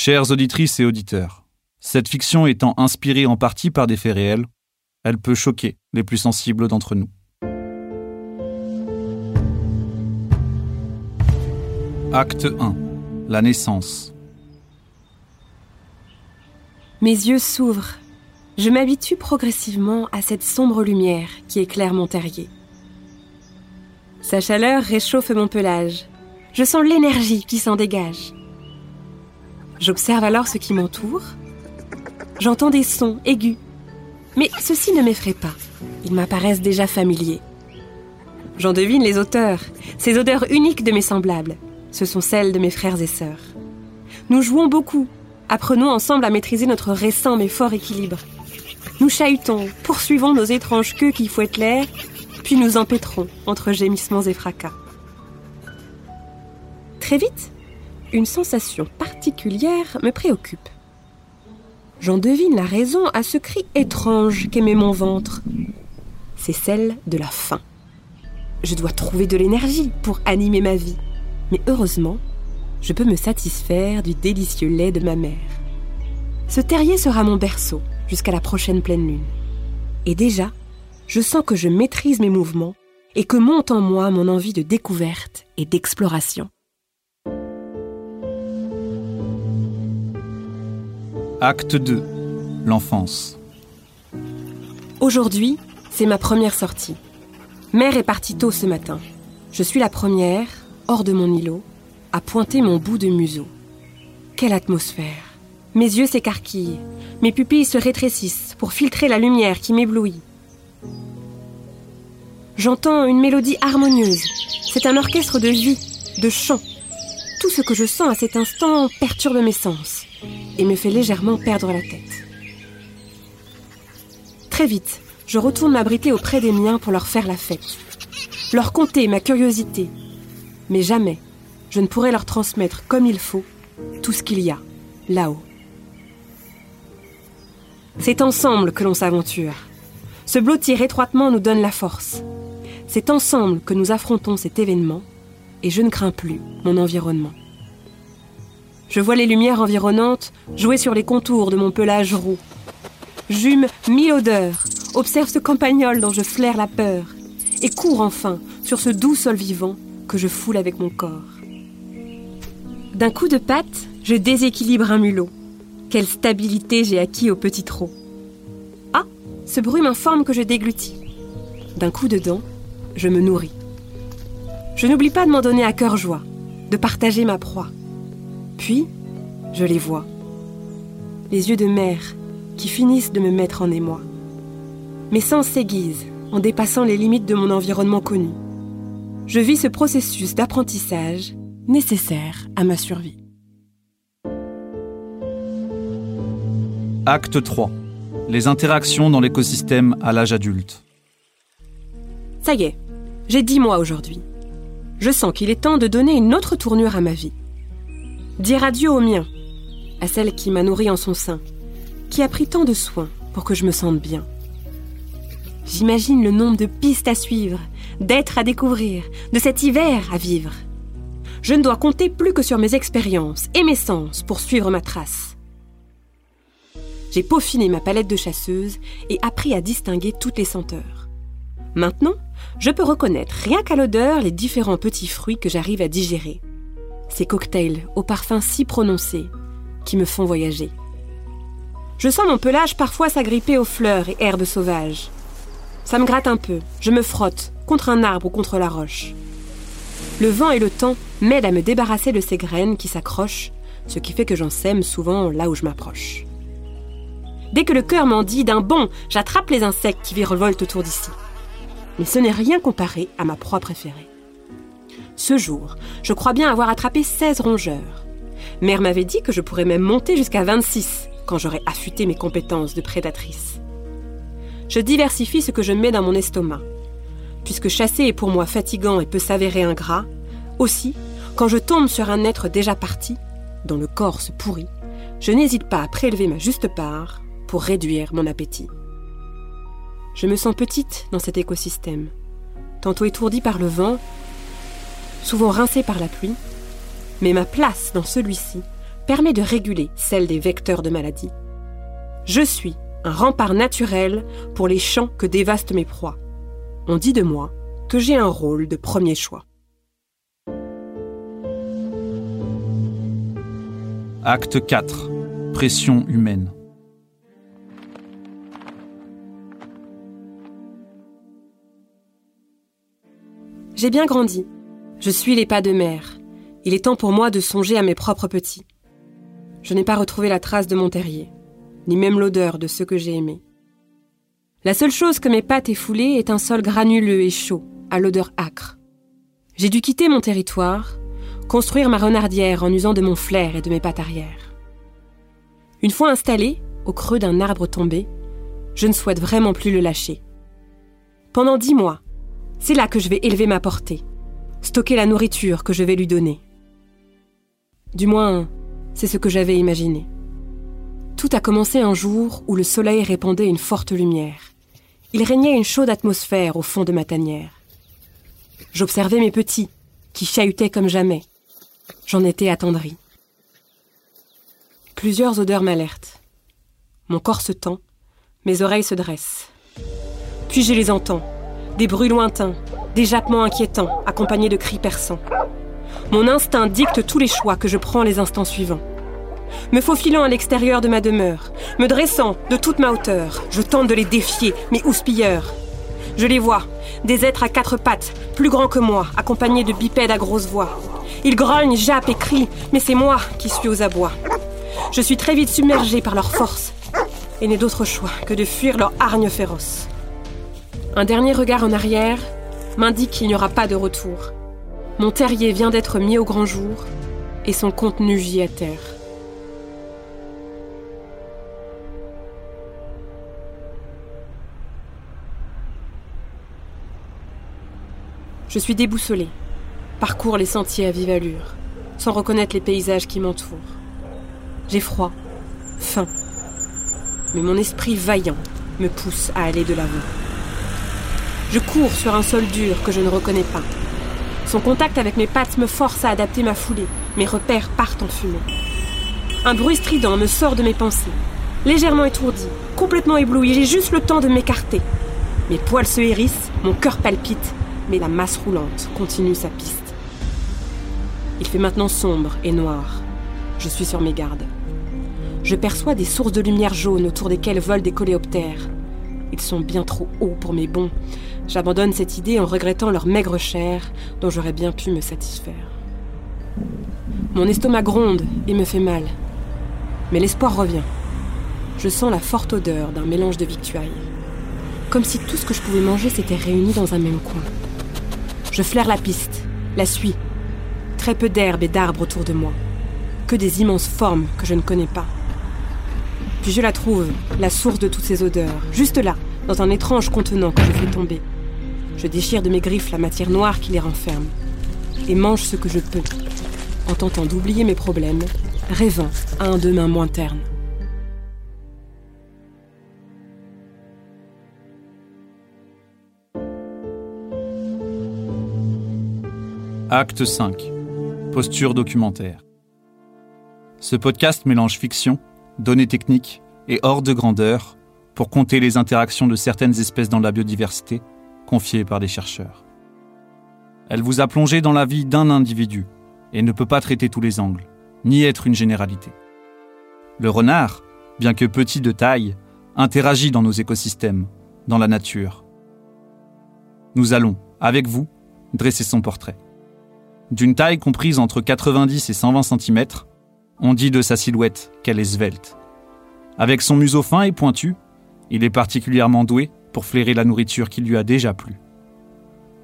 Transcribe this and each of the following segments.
Chères auditrices et auditeurs, cette fiction étant inspirée en partie par des faits réels, elle peut choquer les plus sensibles d'entre nous. Acte 1. La naissance. Mes yeux s'ouvrent. Je m'habitue progressivement à cette sombre lumière qui éclaire mon terrier. Sa chaleur réchauffe mon pelage. Je sens l'énergie qui s'en dégage. J'observe alors ce qui m'entoure. J'entends des sons aigus. Mais ceux-ci ne m'effraient pas. Ils m'apparaissent déjà familiers. J'en devine les auteurs, ces odeurs uniques de mes semblables. Ce sont celles de mes frères et sœurs. Nous jouons beaucoup. Apprenons ensemble à maîtriser notre récent mais fort équilibre. Nous chahutons, poursuivons nos étranges queues qui fouettent l'air, puis nous empêtrons entre gémissements et fracas. Très vite, une sensation particulière me préoccupe. J'en devine la raison à ce cri étrange qu'émet mon ventre. C'est celle de la faim. Je dois trouver de l'énergie pour animer ma vie. Mais heureusement, je peux me satisfaire du délicieux lait de ma mère. Ce terrier sera mon berceau jusqu'à la prochaine pleine lune. Et déjà, je sens que je maîtrise mes mouvements et que monte en moi mon envie de découverte et d'exploration. Acte 2. L'enfance. Aujourd'hui, c'est ma première sortie. Mère est partie tôt ce matin. Je suis la première, hors de mon îlot, à pointer mon bout de museau. Quelle atmosphère Mes yeux s'écarquillent, mes pupilles se rétrécissent pour filtrer la lumière qui m'éblouit. J'entends une mélodie harmonieuse. C'est un orchestre de vie, de chant. Tout ce que je sens à cet instant perturbe mes sens et me fait légèrement perdre la tête. Très vite, je retourne m'abriter auprès des miens pour leur faire la fête, leur conter ma curiosité. Mais jamais je ne pourrai leur transmettre comme il faut tout ce qu'il y a là-haut. C'est ensemble que l'on s'aventure. Ce blottir étroitement nous donne la force. C'est ensemble que nous affrontons cet événement et je ne crains plus mon environnement. Je vois les lumières environnantes jouer sur les contours de mon pelage roux. J'hume mille odeurs, observe ce campagnol dont je flaire la peur, et cours enfin sur ce doux sol vivant que je foule avec mon corps. D'un coup de patte, je déséquilibre un mulot. Quelle stabilité j'ai acquis au petit trot. Ah, ce bruit m'informe que je déglutis. D'un coup de dent, je me nourris. Je n'oublie pas de m'en donner à cœur joie, de partager ma proie. Puis, je les vois. Les yeux de mère qui finissent de me mettre en émoi. Mes sens s'aiguisent en dépassant les limites de mon environnement connu. Je vis ce processus d'apprentissage nécessaire à ma survie. Acte 3. Les interactions dans l'écosystème à l'âge adulte. Ça y est, j'ai dix mois aujourd'hui. Je sens qu'il est temps de donner une autre tournure à ma vie. Dire adieu au mien, à celle qui m'a nourri en son sein, qui a pris tant de soins pour que je me sente bien. J'imagine le nombre de pistes à suivre, d'êtres à découvrir, de cet hiver à vivre. Je ne dois compter plus que sur mes expériences et mes sens pour suivre ma trace. J'ai peaufiné ma palette de chasseuse et appris à distinguer toutes les senteurs. Maintenant, je peux reconnaître rien qu'à l'odeur les différents petits fruits que j'arrive à digérer ces cocktails au parfum si prononcé qui me font voyager. Je sens mon pelage parfois s'agripper aux fleurs et herbes sauvages. Ça me gratte un peu, je me frotte contre un arbre ou contre la roche. Le vent et le temps m'aident à me débarrasser de ces graines qui s'accrochent, ce qui fait que j'en sème souvent là où je m'approche. Dès que le cœur m'en dit d'un bond, j'attrape les insectes qui virevoltent autour d'ici. Mais ce n'est rien comparé à ma proie préférée. Ce jour, je crois bien avoir attrapé 16 rongeurs. Mère m'avait dit que je pourrais même monter jusqu'à 26 quand j'aurai affûté mes compétences de prédatrice. Je diversifie ce que je mets dans mon estomac. Puisque chasser est pour moi fatigant et peut s'avérer ingrat, aussi, quand je tombe sur un être déjà parti, dont le corps se pourrit, je n'hésite pas à prélever ma juste part pour réduire mon appétit. Je me sens petite dans cet écosystème, tantôt étourdie par le vent, souvent rincé par la pluie, mais ma place dans celui-ci permet de réguler celle des vecteurs de maladie. Je suis un rempart naturel pour les champs que dévastent mes proies. On dit de moi que j'ai un rôle de premier choix. Acte 4. Pression humaine. J'ai bien grandi. Je suis les pas de mère. Il est temps pour moi de songer à mes propres petits. Je n'ai pas retrouvé la trace de mon terrier, ni même l'odeur de ceux que j'ai aimés. La seule chose que mes pattes aient foulée est un sol granuleux et chaud, à l'odeur âcre. J'ai dû quitter mon territoire, construire ma renardière en usant de mon flair et de mes pattes arrière. Une fois installé, au creux d'un arbre tombé, je ne souhaite vraiment plus le lâcher. Pendant dix mois, c'est là que je vais élever ma portée, stocker la nourriture que je vais lui donner. Du moins, c'est ce que j'avais imaginé. Tout a commencé un jour où le soleil répandait une forte lumière. Il régnait une chaude atmosphère au fond de ma tanière. J'observais mes petits, qui chahutaient comme jamais. J'en étais attendri. Plusieurs odeurs m'alertent. Mon corps se tend, mes oreilles se dressent. Puis je les entends, des bruits lointains, des jappements inquiétants, accompagnés de cris perçants. Mon instinct dicte tous les choix que je prends les instants suivants. Me faufilant à l'extérieur de ma demeure, me dressant de toute ma hauteur, je tente de les défier, mes houspilleurs. Je les vois, des êtres à quatre pattes, plus grands que moi, accompagnés de bipèdes à grosse voix. Ils grognent, jappent et crient, mais c'est moi qui suis aux abois. Je suis très vite submergée par leur force et n'ai d'autre choix que de fuir leur hargne féroce. Un dernier regard en arrière m'indique qu'il n'y aura pas de retour. Mon terrier vient d'être mis au grand jour et son contenu gît à terre. Je suis déboussolée, parcours les sentiers à vive allure, sans reconnaître les paysages qui m'entourent. J'ai froid, faim, mais mon esprit vaillant me pousse à aller de l'avant. Je cours sur un sol dur que je ne reconnais pas. Son contact avec mes pattes me force à adapter ma foulée. Mes repères partent en fumée. Un bruit strident me sort de mes pensées. Légèrement étourdi, complètement ébloui, j'ai juste le temps de m'écarter. Mes poils se hérissent, mon cœur palpite, mais la masse roulante continue sa piste. Il fait maintenant sombre et noir. Je suis sur mes gardes. Je perçois des sources de lumière jaune autour desquelles volent des coléoptères. Ils sont bien trop hauts pour mes bons. J'abandonne cette idée en regrettant leur maigre chair dont j'aurais bien pu me satisfaire. Mon estomac gronde et me fait mal. Mais l'espoir revient. Je sens la forte odeur d'un mélange de victuailles. Comme si tout ce que je pouvais manger s'était réuni dans un même coin. Je flaire la piste, la suis. Très peu d'herbe et d'arbres autour de moi. Que des immenses formes que je ne connais pas. Puis je la trouve, la source de toutes ces odeurs, juste là, dans un étrange contenant que je fais tomber. Je déchire de mes griffes la matière noire qui les renferme, et mange ce que je peux, en tentant d'oublier mes problèmes, rêvant à un demain moins terne. Acte 5. Posture documentaire. Ce podcast mélange fiction, données techniques et hors de grandeur pour compter les interactions de certaines espèces dans la biodiversité, confiées par des chercheurs. Elle vous a plongé dans la vie d'un individu et ne peut pas traiter tous les angles, ni être une généralité. Le renard, bien que petit de taille, interagit dans nos écosystèmes, dans la nature. Nous allons, avec vous, dresser son portrait. D'une taille comprise entre 90 et 120 cm, on dit de sa silhouette qu'elle est svelte. Avec son museau fin et pointu, il est particulièrement doué pour flairer la nourriture qui lui a déjà plu.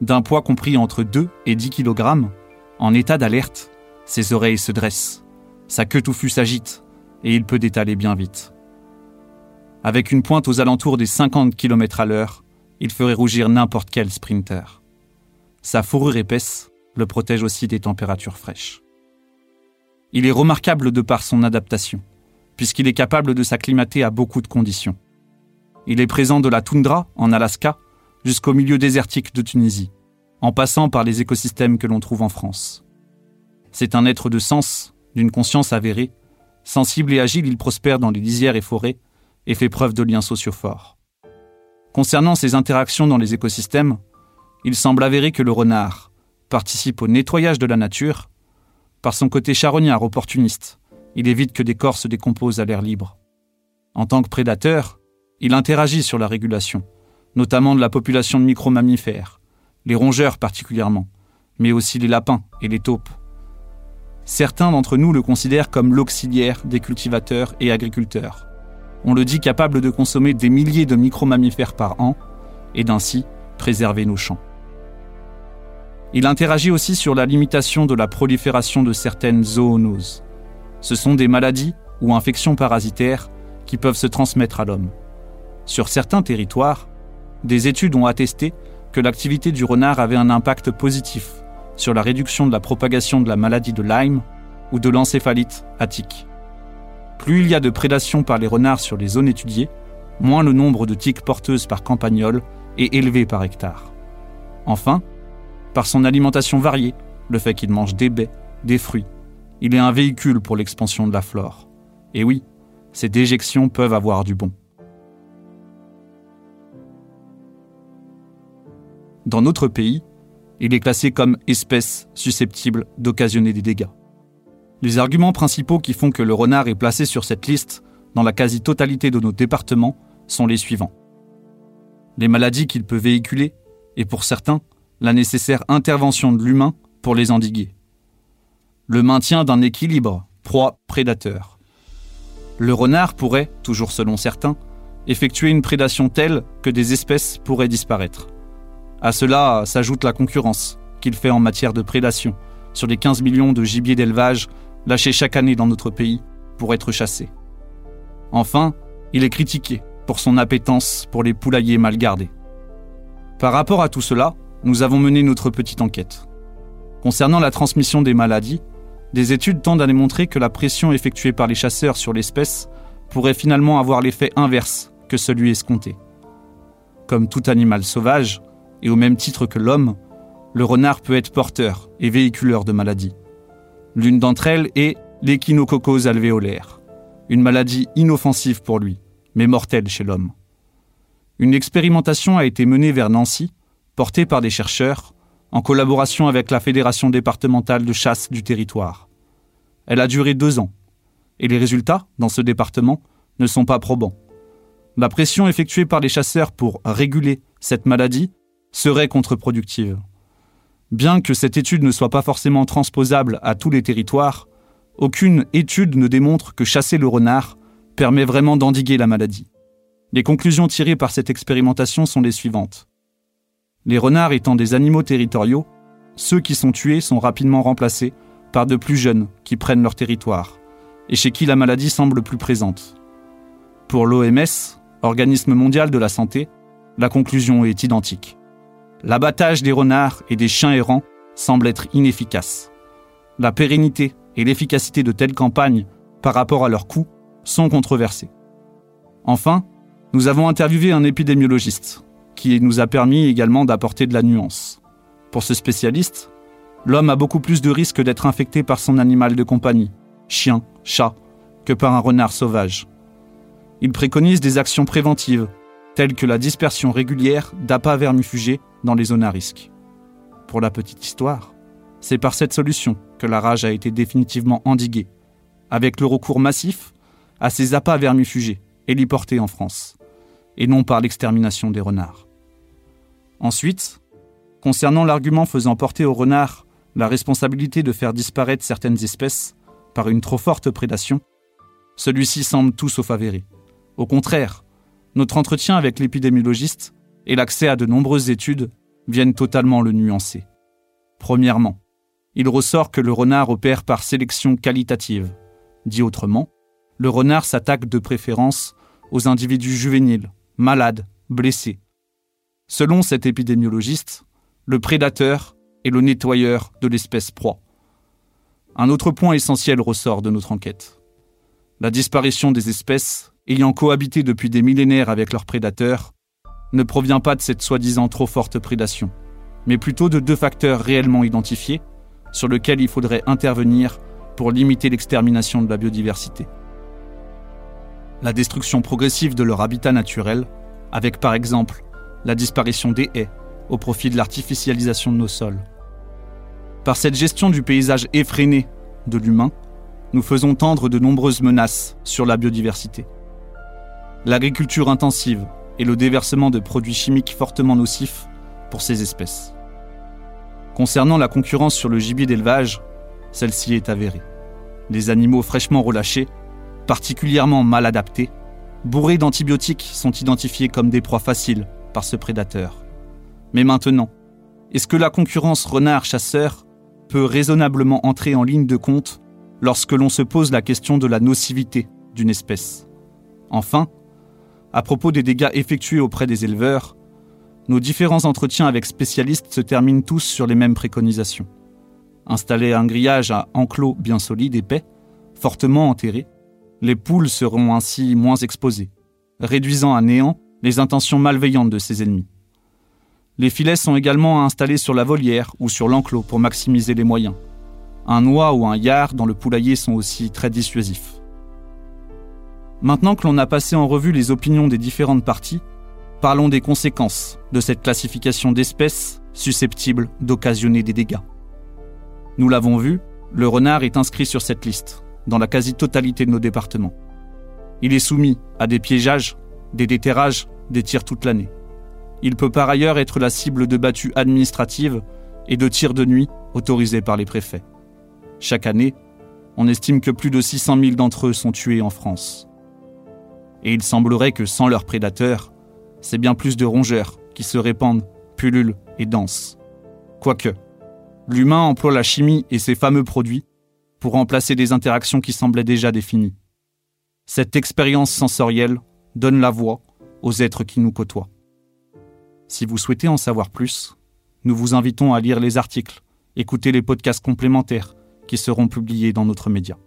D'un poids compris entre 2 et 10 kg, en état d'alerte, ses oreilles se dressent, sa queue touffue s'agite, et il peut détaler bien vite. Avec une pointe aux alentours des 50 km à l'heure, il ferait rougir n'importe quel sprinter. Sa fourrure épaisse le protège aussi des températures fraîches. Il est remarquable de par son adaptation puisqu'il est capable de s'acclimater à beaucoup de conditions. Il est présent de la toundra, en Alaska, jusqu'au milieu désertique de Tunisie, en passant par les écosystèmes que l'on trouve en France. C'est un être de sens, d'une conscience avérée, Sensible et agile, il prospère dans les lisières et forêts et fait preuve de liens sociaux forts. Concernant ses interactions dans les écosystèmes, il semble avéré que le renard participe au nettoyage de la nature. Par son côté charognard opportuniste, il évite que des corps se décomposent à l'air libre. En tant que prédateur, il interagit sur la régulation, notamment de la population de micro-mammifères, les rongeurs particulièrement, mais aussi les lapins et les taupes. Certains d'entre nous le considèrent comme l'auxiliaire des cultivateurs et agriculteurs. On le dit capable de consommer des milliers de micro-mammifères par an et d'ainsi préserver nos champs. Il interagit aussi sur la limitation de la prolifération de certaines zoonoses. Ce sont des maladies ou infections parasitaires qui peuvent se transmettre à l'homme. Sur certains territoires, des études ont attesté que l'activité du renard avait un impact positif sur la réduction de la propagation de la maladie de Lyme ou de l'encéphalite attique. Plus il y a de prédation par les renards sur les zones étudiées, moins le nombre de tiques porteuses par campagnol est élevé par hectare. Enfin, par son alimentation variée, le fait qu'il mange des baies, des fruits, il est un véhicule pour l'expansion de la flore. Et oui, ces déjections peuvent avoir du bon. Dans notre pays, il est classé comme espèce susceptible d'occasionner des dégâts. Les arguments principaux qui font que le renard est placé sur cette liste dans la quasi-totalité de nos départements sont les suivants. Les maladies qu'il peut véhiculer et pour certains, la nécessaire intervention de l'humain pour les endiguer. Le maintien d'un équilibre proie-prédateur. Le renard pourrait, toujours selon certains, effectuer une prédation telle que des espèces pourraient disparaître. À cela s'ajoute la concurrence qu'il fait en matière de prédation sur les 15 millions de gibiers d'élevage lâchés chaque année dans notre pays pour être chassés. Enfin, il est critiqué pour son appétence pour les poulaillers mal gardés. Par rapport à tout cela, nous avons mené notre petite enquête. Concernant la transmission des maladies, des études tendent à démontrer que la pression effectuée par les chasseurs sur l'espèce pourrait finalement avoir l'effet inverse que celui escompté. Comme tout animal sauvage, et au même titre que l'homme, le renard peut être porteur et véhiculeur de maladies. L'une d'entre elles est l'échinococose alvéolaire, une maladie inoffensive pour lui, mais mortelle chez l'homme. Une expérimentation a été menée vers Nancy, portée par des chercheurs, en collaboration avec la Fédération départementale de chasse du territoire. Elle a duré deux ans, et les résultats, dans ce département, ne sont pas probants. La pression effectuée par les chasseurs pour réguler cette maladie serait contre-productive. Bien que cette étude ne soit pas forcément transposable à tous les territoires, aucune étude ne démontre que chasser le renard permet vraiment d'endiguer la maladie. Les conclusions tirées par cette expérimentation sont les suivantes. Les renards étant des animaux territoriaux, ceux qui sont tués sont rapidement remplacés par de plus jeunes qui prennent leur territoire, et chez qui la maladie semble plus présente. Pour l'OMS, Organisme mondial de la santé, la conclusion est identique l'abattage des renards et des chiens errants semble être inefficace. La pérennité et l'efficacité de telles campagnes par rapport à leurs coûts sont controversées. Enfin, nous avons interviewé un épidémiologiste qui nous a permis également d'apporter de la nuance. Pour ce spécialiste, l'homme a beaucoup plus de risques d'être infecté par son animal de compagnie, chien, chat, que par un renard sauvage. Il préconise des actions préventives, telles que la dispersion régulière d'appâts vermifugés dans les zones à risque. Pour la petite histoire, c'est par cette solution que la rage a été définitivement endiguée, avec le recours massif à ces appâts vermifugés héliportés en France, et non par l'extermination des renards. Ensuite, concernant l'argument faisant porter aux renards la responsabilité de faire disparaître certaines espèces par une trop forte prédation, celui-ci semble tout sauf avéré. Au contraire, notre entretien avec l'épidémiologiste et l'accès à de nombreuses études viennent totalement le nuancer. Premièrement, il ressort que le renard opère par sélection qualitative. Dit autrement, le renard s'attaque de préférence aux individus juvéniles, malades, blessés. Selon cet épidémiologiste, le prédateur est le nettoyeur de l'espèce proie. Un autre point essentiel ressort de notre enquête. La disparition des espèces ayant cohabité depuis des millénaires avec leurs prédateurs ne provient pas de cette soi-disant trop forte prédation, mais plutôt de deux facteurs réellement identifiés sur lesquels il faudrait intervenir pour limiter l'extermination de la biodiversité. La destruction progressive de leur habitat naturel, avec par exemple la disparition des haies au profit de l'artificialisation de nos sols. Par cette gestion du paysage effréné de l'humain, nous faisons tendre de nombreuses menaces sur la biodiversité. L'agriculture intensive et le déversement de produits chimiques fortement nocifs pour ces espèces. Concernant la concurrence sur le gibier d'élevage, celle-ci est avérée. Les animaux fraîchement relâchés, particulièrement mal adaptés, bourrés d'antibiotiques, sont identifiés comme des proies faciles par ce prédateur. Mais maintenant, est-ce que la concurrence renard-chasseur peut raisonnablement entrer en ligne de compte lorsque l'on se pose la question de la nocivité d'une espèce? Enfin, à propos des dégâts effectués auprès des éleveurs, nos différents entretiens avec spécialistes se terminent tous sur les mêmes préconisations. Installer un grillage à enclos bien solide, épais, fortement enterré, les poules seront ainsi moins exposées, réduisant à néant les intentions malveillantes de ses ennemis. Les filets sont également installés sur la volière ou sur l'enclos pour maximiser les moyens. Un noix ou un yard dans le poulailler sont aussi très dissuasifs. Maintenant que l'on a passé en revue les opinions des différentes parties, parlons des conséquences de cette classification d'espèces susceptibles d'occasionner des dégâts. Nous l'avons vu, le renard est inscrit sur cette liste, dans la quasi-totalité de nos départements. Il est soumis à des piégeages, des déterrages, des tirs toute l'année. Il peut par ailleurs être la cible de battues administratives et de tirs de nuit autorisés par les préfets. Chaque année, on estime que plus de 600 000 d'entre eux sont tués en France et il semblerait que sans leurs prédateurs, c'est bien plus de rongeurs qui se répandent, pullulent et dansent. Quoique, l'humain emploie la chimie et ses fameux produits pour remplacer des interactions qui semblaient déjà définies. Cette expérience sensorielle donne la voix aux êtres qui nous côtoient. Si vous souhaitez en savoir plus, nous vous invitons à lire les articles, écouter les podcasts complémentaires qui seront publiés dans notre média.